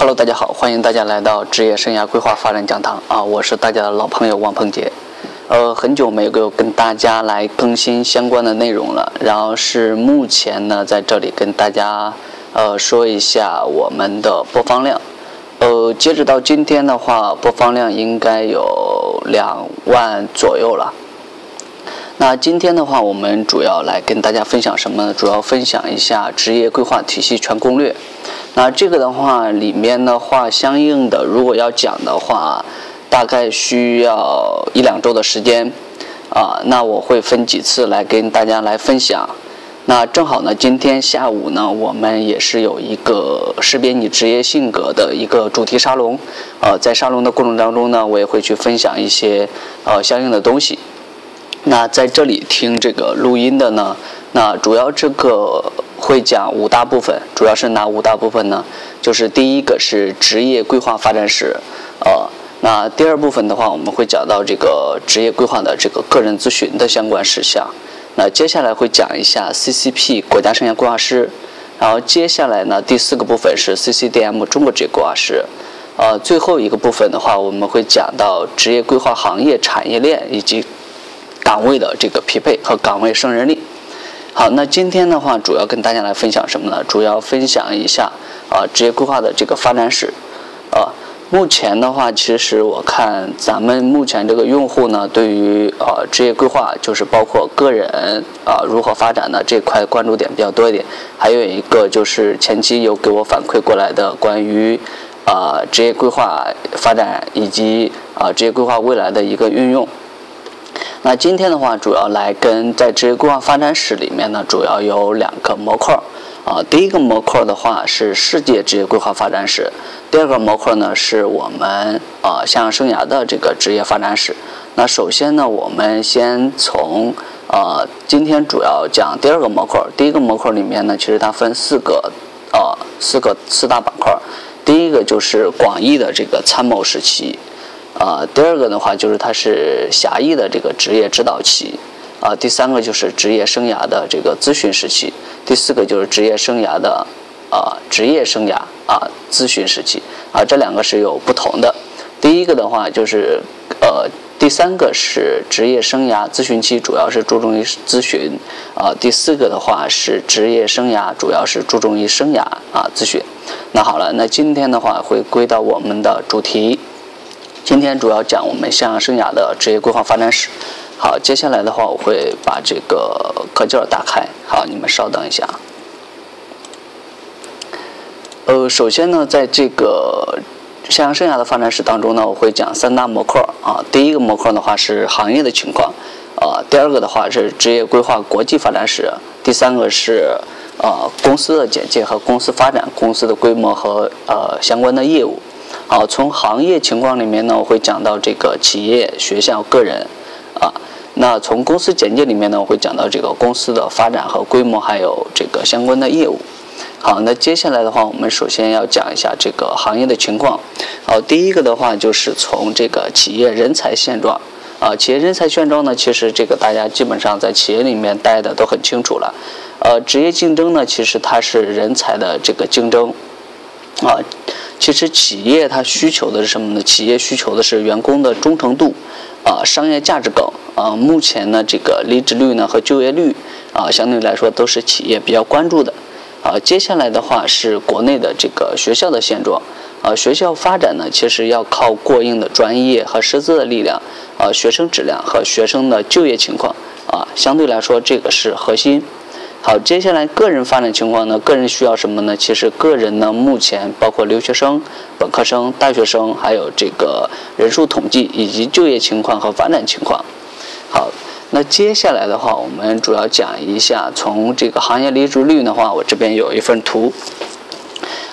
Hello，大家好，欢迎大家来到职业生涯规划发展讲堂啊，我是大家的老朋友王鹏杰。呃，很久没有跟大家来更新相关的内容了，然后是目前呢在这里跟大家呃说一下我们的播放量。呃，截止到今天的话，播放量应该有两万左右了。那今天的话，我们主要来跟大家分享什么呢？主要分享一下职业规划体系全攻略。那这个的话，里面的话，相应的如果要讲的话，大概需要一两周的时间啊。那我会分几次来跟大家来分享。那正好呢，今天下午呢，我们也是有一个识别你职业性格的一个主题沙龙。呃，在沙龙的过程当中呢，我也会去分享一些呃相应的东西。那在这里听这个录音的呢，那主要这个。会讲五大部分，主要是哪五大部分呢？就是第一个是职业规划发展史，呃，那第二部分的话，我们会讲到这个职业规划的这个个人咨询的相关事项。那接下来会讲一下 CCP 国家生涯规划师，然后接下来呢，第四个部分是 CCDM 中国职业规划师，呃，最后一个部分的话，我们会讲到职业规划行业产业链以及岗位的这个匹配和岗位胜任力。好，那今天的话，主要跟大家来分享什么呢？主要分享一下啊，职业规划的这个发展史。啊，目前的话，其实我看咱们目前这个用户呢，对于啊职业规划，就是包括个人啊如何发展的这块关注点比较多一点。还有一个就是前期有给我反馈过来的关于啊职业规划发展以及啊职业规划未来的一个运用。那今天的话，主要来跟在职业规划发展史里面呢，主要有两个模块啊。第一个模块的话是世界职业规划发展史，第二个模块呢是我们啊向生涯的这个职业发展史。那首先呢，我们先从呃今天主要讲第二个模块。第一个模块里面呢，其实它分四个呃四个四大板块。第一个就是广义的这个参谋时期。啊，第二个的话就是它是狭义的这个职业指导期，啊，第三个就是职业生涯的这个咨询时期，第四个就是职业生涯的啊职业生涯啊咨询时期，啊，这两个是有不同的。第一个的话就是呃，第三个是职业生涯咨询期，主要是注重于咨询，啊，第四个的话是职业生涯，主要是注重于生涯啊咨询。那好了，那今天的话会归到我们的主题。今天主要讲我们向阳生涯的职业规划发展史。好，接下来的话我会把这个课件打开。好，你们稍等一下。呃，首先呢，在这个向阳生涯的发展史当中呢，我会讲三大模块啊。第一个模块的话是行业的情况，啊，第二个的话是职业规划国际发展史，第三个是呃公司的简介和公司发展、公司的规模和呃相关的业务。好，从行业情况里面呢，我会讲到这个企业、学校、个人，啊，那从公司简介里面呢，我会讲到这个公司的发展和规模，还有这个相关的业务。好，那接下来的话，我们首先要讲一下这个行业的情况。好，第一个的话就是从这个企业人才现状，啊，企业人才现状呢，其实这个大家基本上在企业里面待的都很清楚了。呃，职业竞争呢，其实它是人才的这个竞争，啊。其实企业它需求的是什么呢？企业需求的是员工的忠诚度，啊，商业价值高，啊，目前呢这个离职率呢和就业率，啊，相对来说都是企业比较关注的，啊，接下来的话是国内的这个学校的现状，啊，学校发展呢其实要靠过硬的专业和师资的力量，啊，学生质量和学生的就业情况，啊，相对来说这个是核心。好，接下来个人发展情况呢？个人需要什么呢？其实个人呢，目前包括留学生、本科生、大学生，还有这个人数统计以及就业情况和发展情况。好，那接下来的话，我们主要讲一下从这个行业离职率的话，我这边有一份图。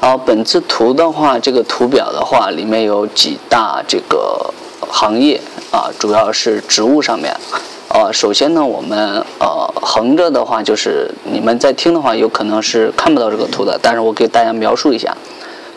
好，本次图的话，这个图表的话，里面有几大这个行业啊，主要是职务上面。呃，首先呢，我们呃横着的话，就是你们在听的话，有可能是看不到这个图的，但是我给大家描述一下。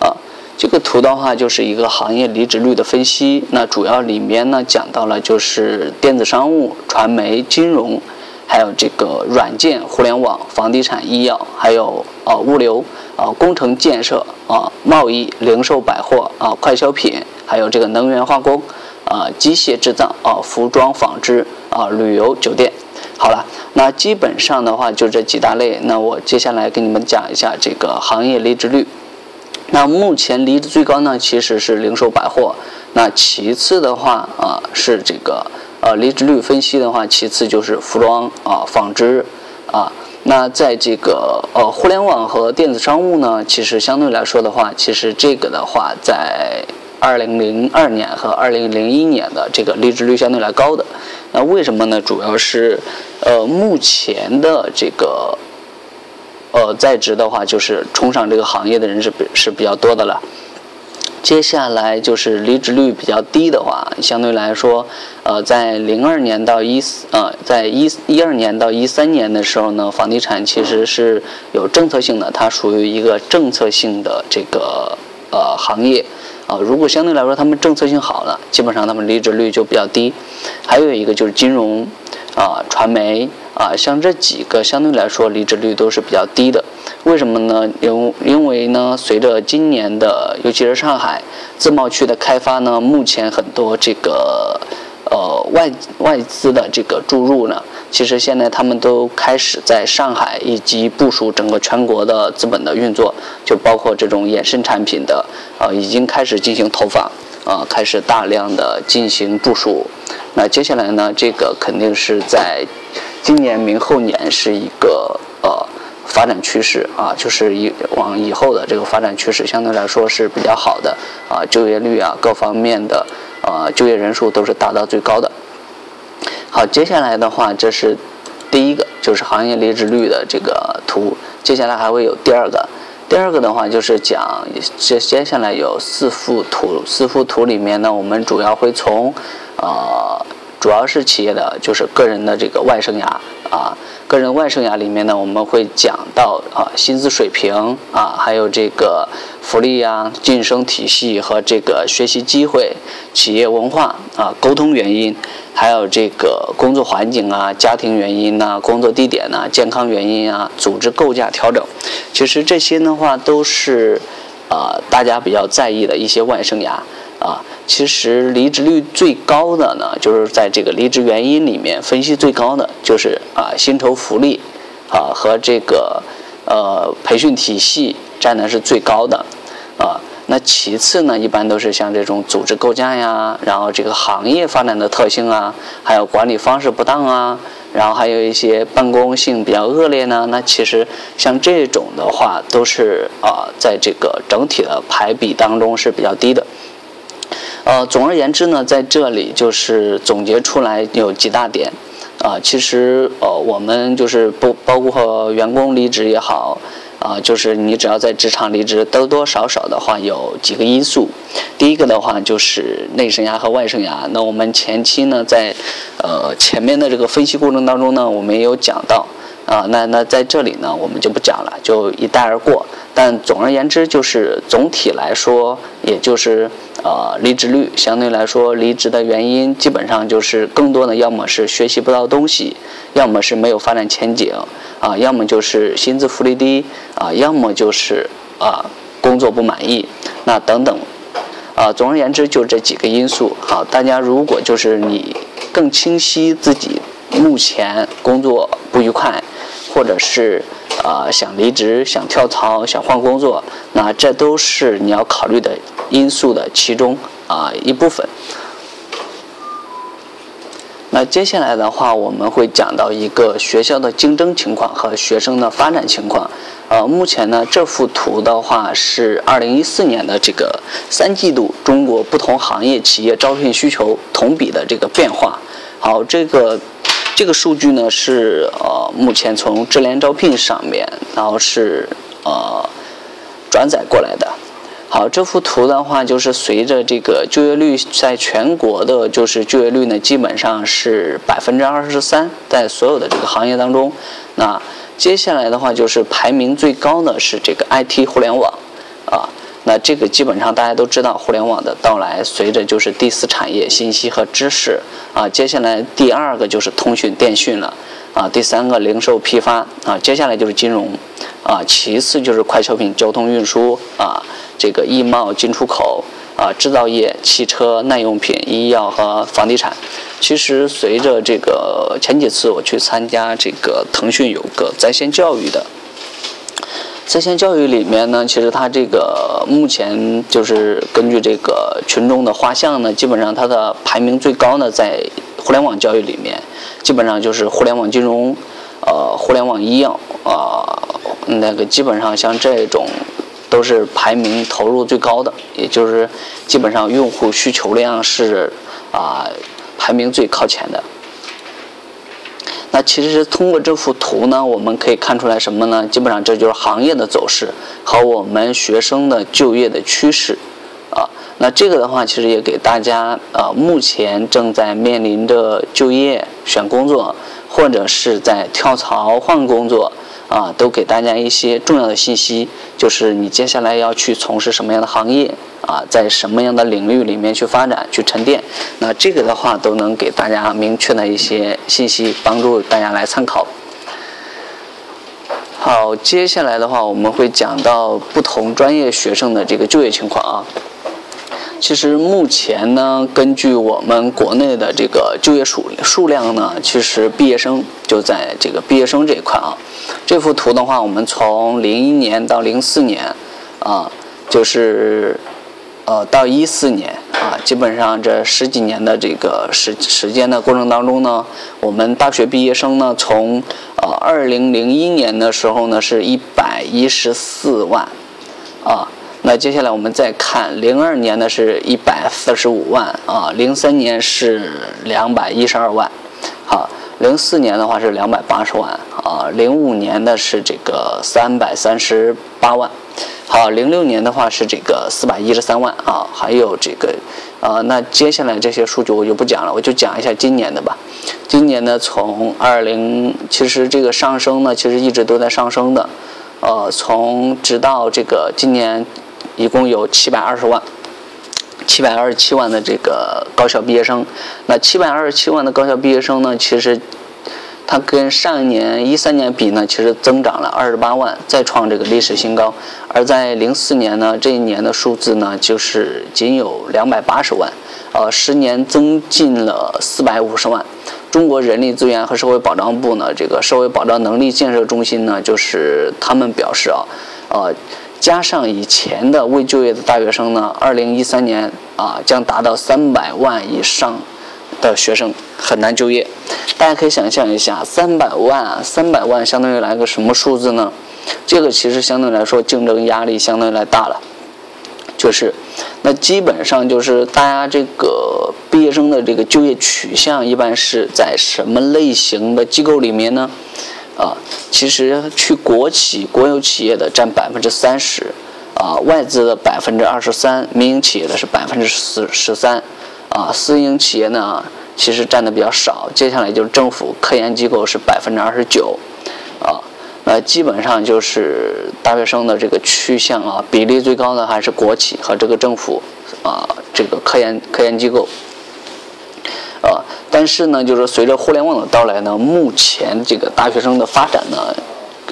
呃，这个图的话，就是一个行业离职率的分析。那主要里面呢，讲到了就是电子商务、传媒、金融，还有这个软件、互联网、房地产、医药，还有呃物流，啊工程建设啊贸易零售百货啊快消品，还有这个能源化工啊机械制造啊服装纺织啊旅游酒店。好了，那基本上的话就这几大类。那我接下来给你们讲一下这个行业离职率。那目前离职最高呢，其实是零售百货。那其次的话啊，是这个呃离职率分析的话，其次就是服装啊、纺织啊。那在这个呃互联网和电子商务呢，其实相对来说的话，其实这个的话，在二零零二年和二零零一年的这个离职率相对来高的。那为什么呢？主要是呃目前的这个。呃，在职的话，就是冲上这个行业的人是比是比较多的了。接下来就是离职率比较低的话，相对来说，呃，在零二年到一四呃，在一一二年到一三年的时候呢，房地产其实是有政策性的，它属于一个政策性的这个呃行业啊。如果相对来说他们政策性好了，基本上他们离职率就比较低。还有一个就是金融啊，传媒。啊，像这几个相对来说离职率都是比较低的，为什么呢？因因为呢，随着今年的，尤其是上海自贸区的开发呢，目前很多这个呃外外资的这个注入呢，其实现在他们都开始在上海以及部署整个全国的资本的运作，就包括这种衍生产品的呃，已经开始进行投放，啊，开始大量的进行部署。那接下来呢，这个肯定是在。今年、明后年是一个呃发展趋势啊，就是以往以后的这个发展趋势相对来说是比较好的啊，就业率啊各方面的呃就业人数都是达到最高的。好，接下来的话这是第一个，就是行业离职率的这个图。接下来还会有第二个，第二个的话就是讲接接下来有四幅图，四幅图里面呢，我们主要会从呃。主要是企业的，就是个人的这个外生涯啊，个人外生涯里面呢，我们会讲到啊薪资水平啊，还有这个福利啊、晋升体系和这个学习机会、企业文化啊、沟通原因，还有这个工作环境啊、家庭原因呐、工作地点呐、健康原因啊、组织构架调整，其实这些的话都是呃大家比较在意的一些外生涯。啊，其实离职率最高的呢，就是在这个离职原因里面分析最高的就是啊薪酬福利，啊和这个呃培训体系占的是最高的，啊那其次呢，一般都是像这种组织构架呀，然后这个行业发展的特性啊，还有管理方式不当啊，然后还有一些办公性比较恶劣呢，那其实像这种的话，都是啊在这个整体的排比当中是比较低的。呃，总而言之呢，在这里就是总结出来有几大点，啊，其实呃，我们就是不包括员工离职也好，啊，就是你只要在职场离职，多多少少的话有几个因素。第一个的话就是内生涯和外生涯。那我们前期呢，在呃前面的这个分析过程当中呢，我们也有讲到，啊，那那在这里呢，我们就不讲了，就一带而过。但总而言之，就是总体来说，也就是。呃，离职率相对来说，离职的原因基本上就是更多的，要么是学习不到东西，要么是没有发展前景，啊，要么就是薪资福利低，啊，要么就是啊工作不满意，那等等，啊，总而言之就这几个因素。好，大家如果就是你更清晰自己目前工作不愉快，或者是。啊，想离职、想跳槽、想换工作，那这都是你要考虑的因素的其中啊一部分。那接下来的话，我们会讲到一个学校的竞争情况和学生的发展情况。呃，目前呢，这幅图的话是二零一四年的这个三季度中国不同行业企业招聘需求同比的这个变化。好，这个。这个数据呢是呃目前从智联招聘上面，然后是呃转载过来的。好，这幅图的话就是随着这个就业率在全国的，就是就业率呢基本上是百分之二十三，在所有的这个行业当中，那接下来的话就是排名最高的是这个 IT 互联网。那这个基本上大家都知道，互联网的到来，随着就是第四产业信息和知识啊，接下来第二个就是通讯电讯了啊，第三个零售批发啊，接下来就是金融啊，其次就是快消品、交通运输啊，这个易贸进出口啊，制造业、汽车、耐用品、医药和房地产。其实随着这个前几次我去参加这个腾讯有个在线教育的。在线教育里面呢，其实它这个目前就是根据这个群众的画像呢，基本上它的排名最高呢，在互联网教育里面，基本上就是互联网金融，呃，互联网医药，啊，那个基本上像这种都是排名投入最高的，也就是基本上用户需求量是啊排名最靠前的。那其实通过这幅图呢，我们可以看出来什么呢？基本上这就是行业的走势和我们学生的就业的趋势，啊，那这个的话，其实也给大家呃，目前正在面临着就业、选工作，或者是在跳槽换工作。啊，都给大家一些重要的信息，就是你接下来要去从事什么样的行业啊，在什么样的领域里面去发展、去沉淀，那这个的话都能给大家明确的一些信息，帮助大家来参考。好，接下来的话我们会讲到不同专业学生的这个就业情况啊。其实目前呢，根据我们国内的这个就业数数量呢，其实毕业生就在这个毕业生这一块啊。这幅图的话，我们从零一年到零四年，啊，就是呃到一四年啊，基本上这十几年的这个时时间的过程当中呢，我们大学毕业生呢，从呃二零零一年的时候呢，是一百一十四万，啊。那接下来我们再看，零二年呢是一百四十五万啊，零三年是两百一十二万，好，零四年的话是两百八十万啊，零五年的是这个三百三十八万，好，零六年的话是这个四百一十三万啊，还有这个，呃，那接下来这些数据我就不讲了，我就讲一下今年的吧。今年呢，从二零，其实这个上升呢，其实一直都在上升的，呃，从直到这个今年。一共有七百二十万，七百二十七万的这个高校毕业生。那七百二十七万的高校毕业生呢，其实它跟上一年一三年比呢，其实增长了二十八万，再创这个历史新高。而在零四年呢，这一年的数字呢，就是仅有两百八十万，呃，十年增进了四百五十万。中国人力资源和社会保障部呢，这个社会保障能力建设中心呢，就是他们表示啊，呃。加上以前的未就业的大学生呢，二零一三年啊将达到三百万以上的学生很难就业。大家可以想象一下，三百万啊，三百万相当于来个什么数字呢？这个其实相对来说竞争压力相对来大了。就是，那基本上就是大家这个毕业生的这个就业取向一般是在什么类型的机构里面呢？啊，其实去国企、国有企业的占百分之三十，啊，外资的百分之二十三，民营企业的是百分之十十三，啊，私营企业呢其实占的比较少。接下来就是政府科研机构是百分之二十九，啊，那基本上就是大学生的这个趋向啊，比例最高的还是国企和这个政府，啊，这个科研科研机构。呃，但是呢，就是随着互联网的到来呢，目前这个大学生的发展呢，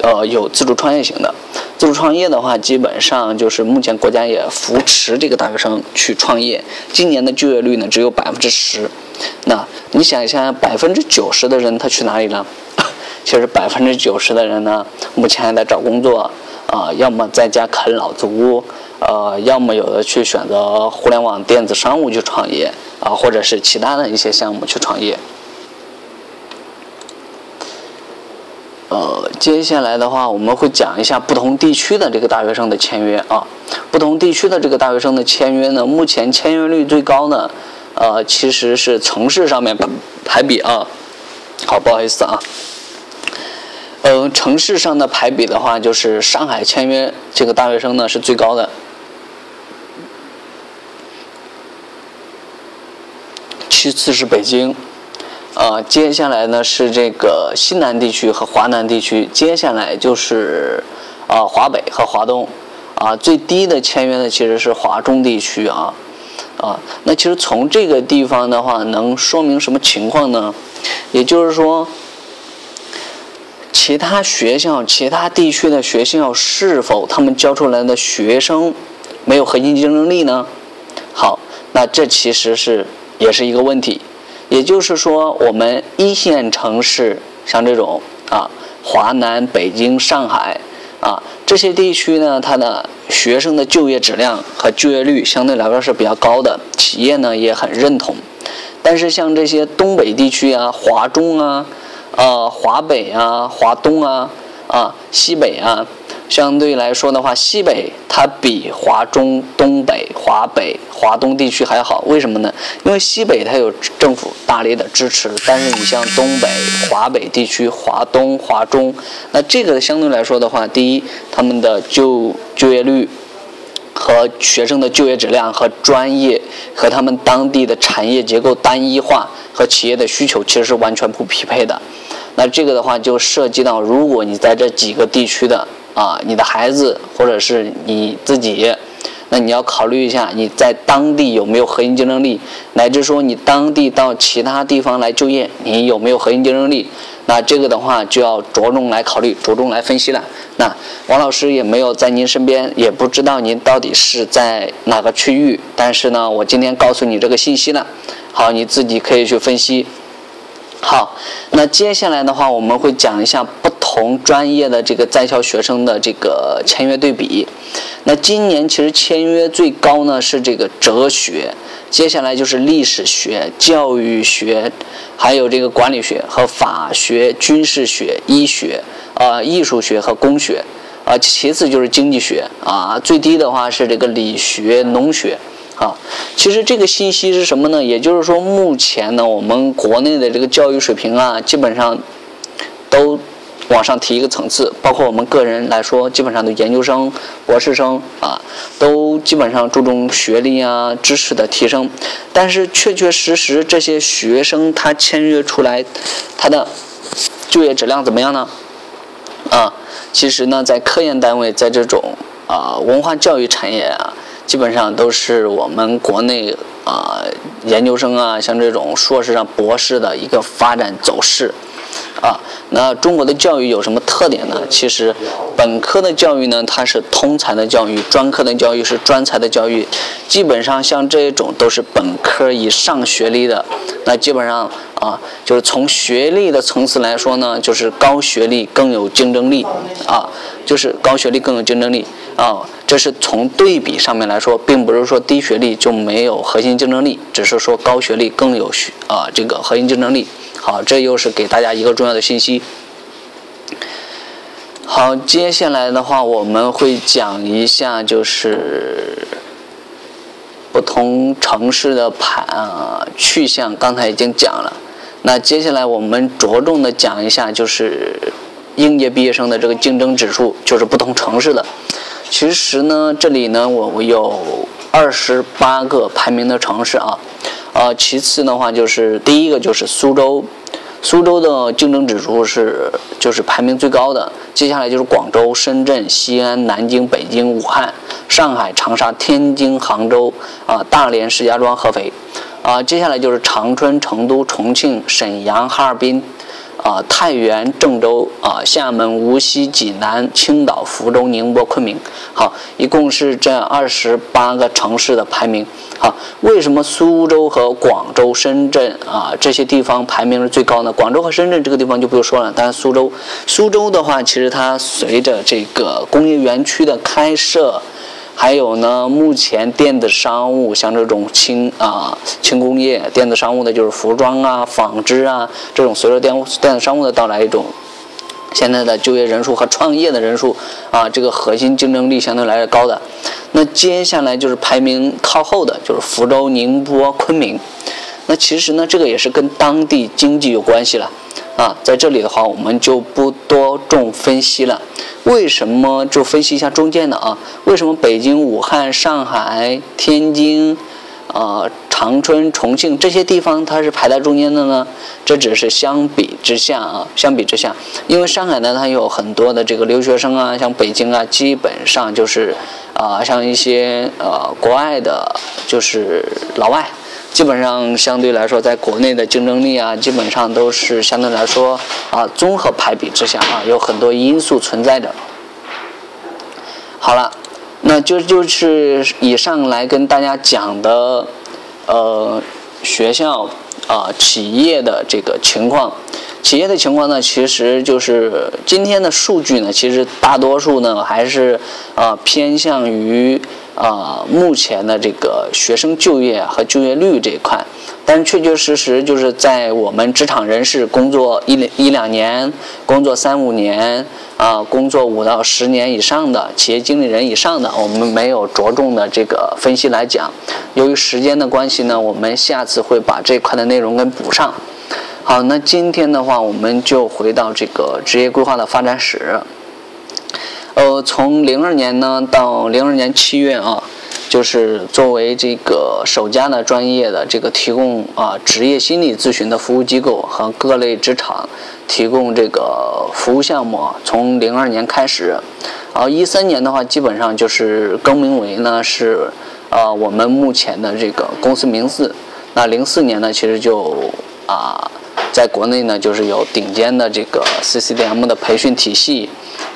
呃，有自主创业型的。自主创业的话，基本上就是目前国家也扶持这个大学生去创业。今年的就业率呢，只有百分之十。那你想一下，百分之九十的人他去哪里了？其实百分之九十的人呢，目前还在找工作，啊，要么在家啃老族，呃，要么有的去选择互联网电子商务去创业。啊，或者是其他的一些项目去创业。呃，接下来的话，我们会讲一下不同地区的这个大学生的签约啊。不同地区的这个大学生的签约呢，目前签约率最高呢，呃，其实是城市上面排比啊。好，不好意思啊。嗯，城市上的排比的话，就是上海签约这个大学生呢是最高的。其次是北京，呃，接下来呢是这个西南地区和华南地区，接下来就是啊华北和华东，啊最低的签约呢其实是华中地区啊，啊那其实从这个地方的话能说明什么情况呢？也就是说，其他学校、其他地区的学校是否他们教出来的学生没有核心竞争力呢？好，那这其实是也是一个问题。也就是说，我们一线城市像这种啊，华南、北京、上海啊这些地区呢，它的学生的就业质量和就业率相对来说是比较高的，企业呢也很认同。但是像这些东北地区啊，华中啊。呃，华北啊，华东啊，啊，西北啊，相对来说的话，西北它比华中、东北、华北、华东地区还好。为什么呢？因为西北它有政府大力的支持，但是你像东北、华北地区、华东、华中，那这个相对来说的话，第一，他们的就就业率和学生的就业质量和专业和他们当地的产业结构单一化和企业的需求其实是完全不匹配的。那这个的话就涉及到，如果你在这几个地区的啊，你的孩子或者是你自己，那你要考虑一下你在当地有没有核心竞争力，乃至说你当地到其他地方来就业，你有没有核心竞争力？那这个的话就要着重来考虑，着重来分析了。那王老师也没有在您身边，也不知道您到底是在哪个区域，但是呢，我今天告诉你这个信息了，好，你自己可以去分析。好，那接下来的话，我们会讲一下同专业的这个在校学生的这个签约对比。那今年其实签约最高呢是这个哲学，接下来就是历史学、教育学，还有这个管理学和法学、军事学、医学、啊艺术学和工学，啊其次就是经济学，啊最低的话是这个理学、农学。啊，其实这个信息是什么呢？也就是说，目前呢，我们国内的这个教育水平啊，基本上都往上提一个层次。包括我们个人来说，基本上都研究生、博士生啊，都基本上注重学历啊、知识的提升。但是，确确实实这些学生他签约出来，他的就业质量怎么样呢？啊，其实呢，在科研单位，在这种啊文化教育产业啊。基本上都是我们国内啊研究生啊，像这种硕士上博士的一个发展走势，啊，那中国的教育有什么特点呢？其实，本科的教育呢，它是通才的教育；专科的教育是专才的教育。基本上像这种都是本科以上学历的，那基本上啊，就是从学历的层次来说呢，就是高学历更有竞争力啊，就是高学历更有竞争力啊。这是从对比上面来说，并不是说低学历就没有核心竞争力，只是说高学历更有学啊这个核心竞争力。好，这又是给大家一个重要的信息。好，接下来的话我们会讲一下就是不同城市的盘啊去向，刚才已经讲了。那接下来我们着重的讲一下就是应届毕业生的这个竞争指数，就是不同城市的。其实呢，这里呢，我有二十八个排名的城市啊，呃，其次的话就是第一个就是苏州，苏州的竞争指数是就是排名最高的，接下来就是广州、深圳、西安、南京、北京、武汉、上海、长沙、天津、杭州啊，大连、石家庄、合肥，啊，接下来就是长春、成都、重庆、沈阳、哈尔滨。啊，太原、郑州、啊，厦门、无锡、济南、青岛、福州、宁波、昆明，好，一共是这二十八个城市的排名。好，为什么苏州和广州、深圳啊这些地方排名是最高呢？广州和深圳这个地方就不用说了，但是苏州，苏州的话，其实它随着这个工业园区的开设。还有呢，目前电子商务像这种轻啊轻工业电子商务的，就是服装啊、纺织啊这种，随着电电子商务的到来，一种现在的就业人数和创业的人数啊，这个核心竞争力相对来说高的。那接下来就是排名靠后的，就是福州、宁波、昆明。那其实呢，这个也是跟当地经济有关系了。啊，在这里的话，我们就不多重分析了。为什么就分析一下中间的啊？为什么北京、武汉、上海、天津、啊长春、重庆这些地方它是排在中间的呢？这只是相比之下啊，相比之下，因为上海呢，它有很多的这个留学生啊，像北京啊，基本上就是啊，像一些呃国外的，就是老外。基本上相对来说，在国内的竞争力啊，基本上都是相对来说啊，综合排比之下啊，有很多因素存在的。好了，那就就是以上来跟大家讲的，呃，学校啊，企业的这个情况。企业的情况呢，其实就是今天的数据呢，其实大多数呢还是啊偏向于啊目前的这个学生就业和就业率这一块。但是确确实实就是在我们职场人士工作一一两年、工作三五年啊、工作五到十年以上的企业经理人以上的，我们没有着重的这个分析来讲。由于时间的关系呢，我们下次会把这块的内容给补上。好，那今天的话，我们就回到这个职业规划的发展史。呃，从零二年呢到零二年七月啊，就是作为这个首家的专业的这个提供啊职业心理咨询的服务机构和各类职场提供这个服务项目，从零二年开始，然后一三年的话，基本上就是更名为呢是呃我们目前的这个公司名字。那零四年呢，其实就啊。在国内呢，就是有顶尖的这个 CCDM 的培训体系，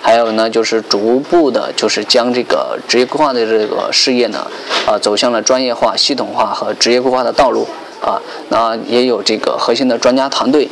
还有呢，就是逐步的，就是将这个职业规划的这个事业呢，啊，走向了专业化、系统化和职业规划的道路啊。那也有这个核心的专家团队